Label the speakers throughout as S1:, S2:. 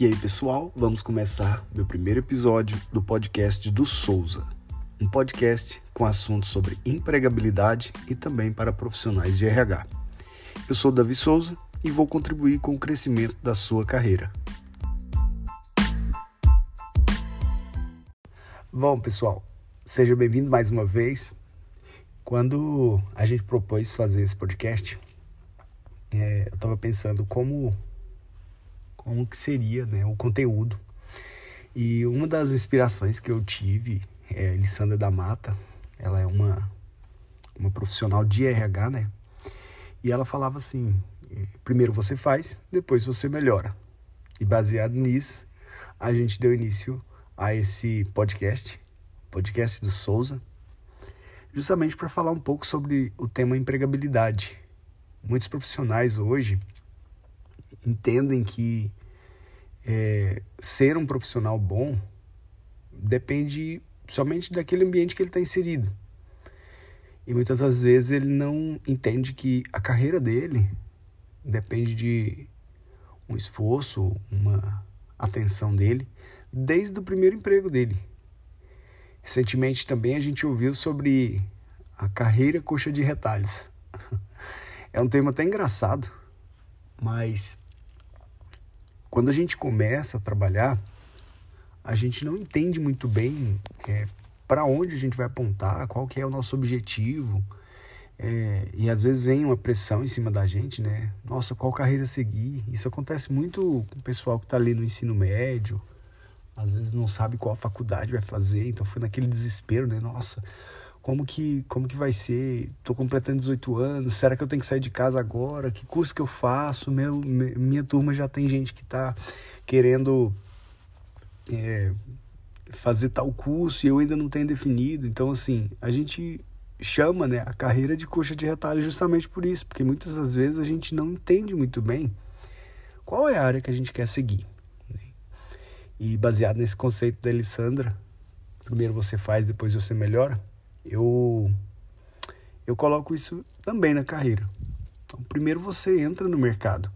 S1: E aí, pessoal, vamos começar meu primeiro episódio do podcast do Souza. Um podcast com assuntos sobre empregabilidade e também para profissionais de RH. Eu sou Davi Souza e vou contribuir com o crescimento da sua carreira. Bom, pessoal, seja bem-vindo mais uma vez. Quando a gente propôs fazer esse podcast, é, eu estava pensando como como que seria né, o conteúdo. E uma das inspirações que eu tive é Lissandra da Mata. Ela é uma, uma profissional de RH, né? E ela falava assim: primeiro você faz, depois você melhora. E baseado nisso, a gente deu início a esse podcast, podcast do Souza, justamente para falar um pouco sobre o tema empregabilidade. Muitos profissionais hoje entendem que é, ser um profissional bom depende somente daquele ambiente que ele está inserido. E muitas das vezes ele não entende que a carreira dele depende de um esforço, uma atenção dele, desde o primeiro emprego dele. Recentemente também a gente ouviu sobre a carreira coxa de retalhos. É um tema até engraçado, mas quando a gente começa a trabalhar, a gente não entende muito bem é, para onde a gente vai apontar, qual que é o nosso objetivo. É, e às vezes vem uma pressão em cima da gente, né? Nossa, qual carreira seguir? Isso acontece muito com o pessoal que está ali no ensino médio, às vezes não sabe qual faculdade vai fazer, então foi naquele desespero, né? Nossa, como que, como que vai ser? Estou completando 18 anos, será que eu tenho que sair de casa agora? Que curso que eu faço? Meu, minha turma já tem gente que está querendo é, fazer tal curso e eu ainda não tenho definido. Então, assim, a gente chama né, a carreira de coxa de retalho justamente por isso, porque muitas das vezes a gente não entende muito bem qual é a área que a gente quer seguir. Né? E baseado nesse conceito da Alessandra, primeiro você faz, depois você melhora eu eu coloco isso também na carreira. Então, primeiro você entra no mercado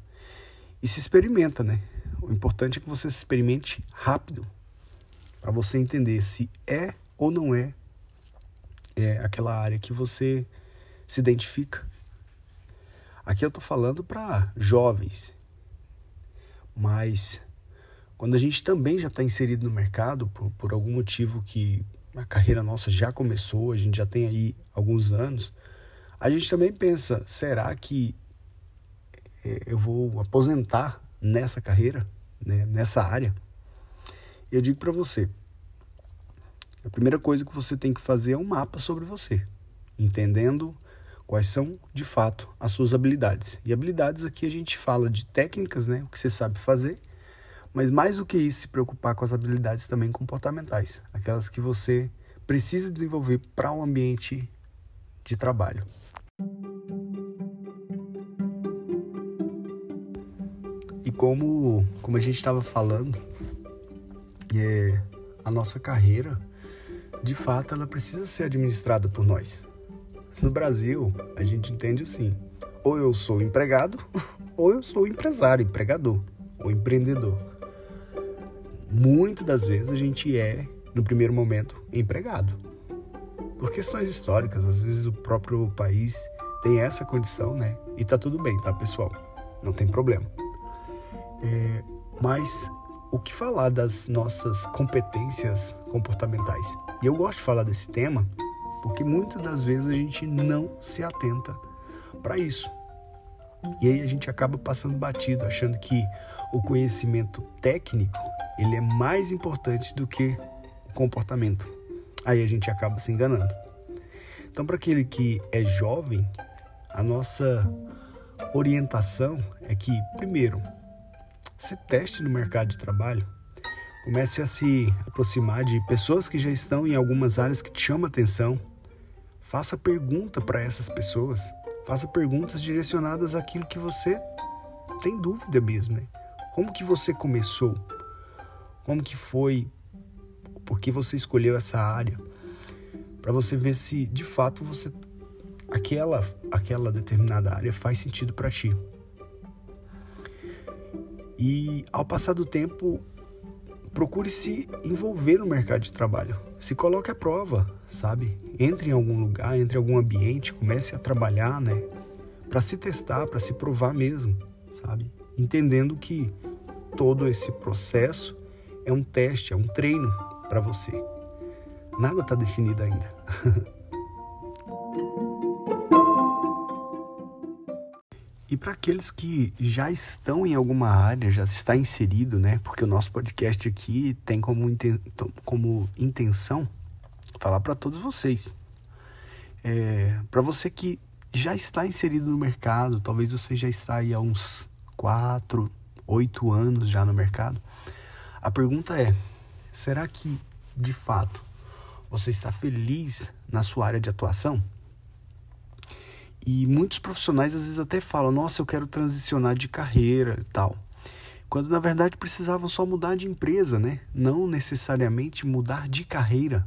S1: e se experimenta, né? O importante é que você se experimente rápido para você entender se é ou não é, é aquela área que você se identifica. Aqui eu estou falando para jovens, mas quando a gente também já está inserido no mercado por, por algum motivo que a carreira nossa já começou, a gente já tem aí alguns anos, a gente também pensa, será que é, eu vou aposentar nessa carreira, né, nessa área? E eu digo para você, a primeira coisa que você tem que fazer é um mapa sobre você, entendendo quais são de fato as suas habilidades. E habilidades aqui a gente fala de técnicas, né, o que você sabe fazer, mas mais do que isso, se preocupar com as habilidades também comportamentais, aquelas que você precisa desenvolver para um ambiente de trabalho. E como, como a gente estava falando, é, a nossa carreira, de fato, ela precisa ser administrada por nós. No Brasil, a gente entende assim: ou eu sou empregado, ou eu sou empresário, empregador, ou empreendedor muitas das vezes a gente é, no primeiro momento, empregado. Por questões históricas, às vezes o próprio país tem essa condição, né? E tá tudo bem, tá, pessoal? Não tem problema. É, mas o que falar das nossas competências comportamentais? E eu gosto de falar desse tema porque muitas das vezes a gente não se atenta para isso. E aí a gente acaba passando batido, achando que o conhecimento técnico ele é mais importante do que o comportamento. Aí a gente acaba se enganando. Então, para aquele que é jovem, a nossa orientação é que, primeiro, se teste no mercado de trabalho, comece a se aproximar de pessoas que já estão em algumas áreas que te chamam a atenção. Faça pergunta para essas pessoas. Faça perguntas direcionadas àquilo que você tem dúvida mesmo. Né? Como que você começou? Como que foi? Por que você escolheu essa área? Para você ver se de fato você aquela aquela determinada área faz sentido para ti. E ao passar do tempo, procure se envolver no mercado de trabalho. Se coloque à prova, sabe? Entre em algum lugar, entre em algum ambiente, comece a trabalhar, né? Para se testar, para se provar mesmo, sabe? Entendendo que todo esse processo é um teste, é um treino para você. Nada está definido ainda. E para aqueles que já estão em alguma área, já está inserido, né? Porque o nosso podcast aqui tem como, inten como intenção falar para todos vocês. É, para você que já está inserido no mercado, talvez você já está aí há uns 4, 8 anos já no mercado. A pergunta é: será que de fato você está feliz na sua área de atuação? E muitos profissionais às vezes até falam: "Nossa, eu quero transicionar de carreira e tal". Quando na verdade precisavam só mudar de empresa, né? Não necessariamente mudar de carreira.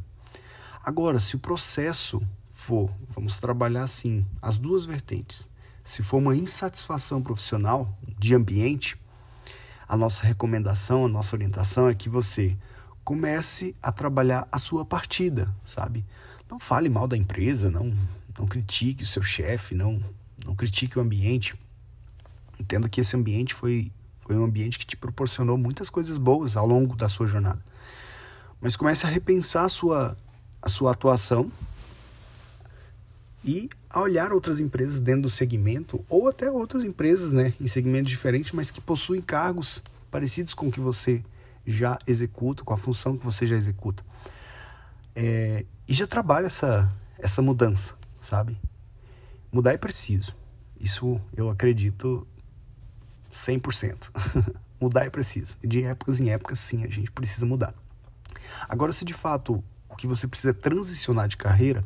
S1: Agora, se o processo for, vamos trabalhar assim, as duas vertentes. Se for uma insatisfação profissional de ambiente, a nossa recomendação, a nossa orientação é que você comece a trabalhar a sua partida, sabe? Não fale mal da empresa, não não critique o seu chefe, não, não critique o ambiente. Entenda que esse ambiente foi, foi um ambiente que te proporcionou muitas coisas boas ao longo da sua jornada. Mas comece a repensar a sua, a sua atuação e a olhar outras empresas dentro do segmento ou até outras empresas né, em segmentos diferentes, mas que possuem cargos parecidos com o que você já executa, com a função que você já executa. É, e já trabalha essa, essa mudança sabe? Mudar é preciso. Isso eu acredito 100%. mudar é preciso. De épocas em épocas, sim, a gente precisa mudar. Agora, se de fato o que você precisa transicionar de carreira,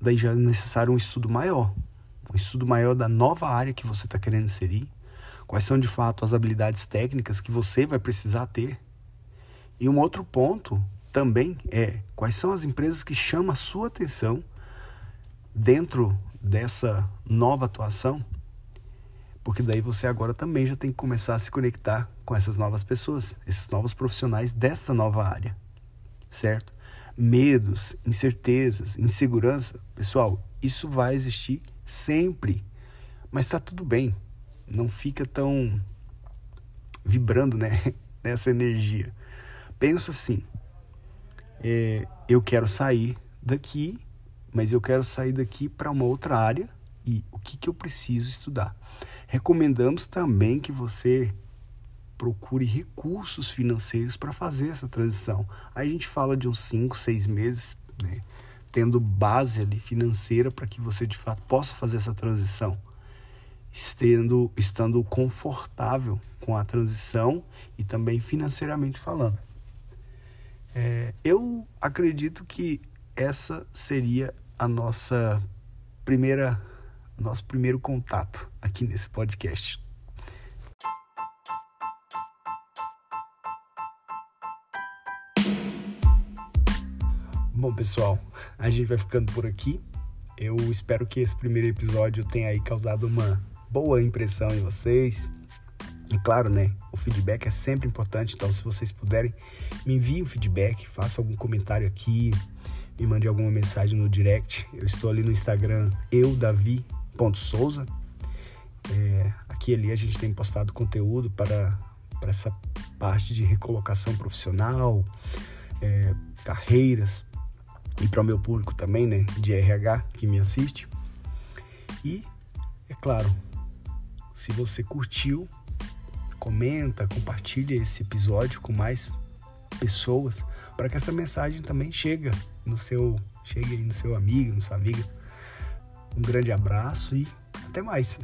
S1: daí já é necessário um estudo maior. Um estudo maior da nova área que você está querendo inserir. Quais são de fato as habilidades técnicas que você vai precisar ter. E um outro ponto também é quais são as empresas que chamam a sua atenção dentro dessa nova atuação, porque daí você agora também já tem que começar a se conectar com essas novas pessoas, esses novos profissionais desta nova área, certo? Medos, incertezas, insegurança, pessoal, isso vai existir sempre, mas está tudo bem, não fica tão vibrando, né, nessa energia. Pensa assim, é, eu quero sair daqui mas eu quero sair daqui para uma outra área e o que, que eu preciso estudar. Recomendamos também que você procure recursos financeiros para fazer essa transição. Aí a gente fala de uns 5, 6 meses, né? tendo base ali financeira para que você de fato possa fazer essa transição, estando, estando confortável com a transição e também financeiramente falando. É, eu acredito que essa seria a nossa primeira nosso primeiro contato aqui nesse podcast. Bom, pessoal, a gente vai ficando por aqui. Eu espero que esse primeiro episódio tenha aí causado uma boa impressão em vocês. E claro, né, o feedback é sempre importante, então se vocês puderem, me enviem um feedback, faça algum comentário aqui, me mande alguma mensagem no direct. Eu estou ali no Instagram, eudavi.souza. É, aqui ali a gente tem postado conteúdo para, para essa parte de recolocação profissional, é, carreiras e para o meu público também, né, de RH que me assiste. E, é claro, se você curtiu, comenta, compartilha esse episódio com mais pessoas para que essa mensagem também chegue no seu, chegue aí no seu amigo, na sua amiga. Um grande abraço e até mais.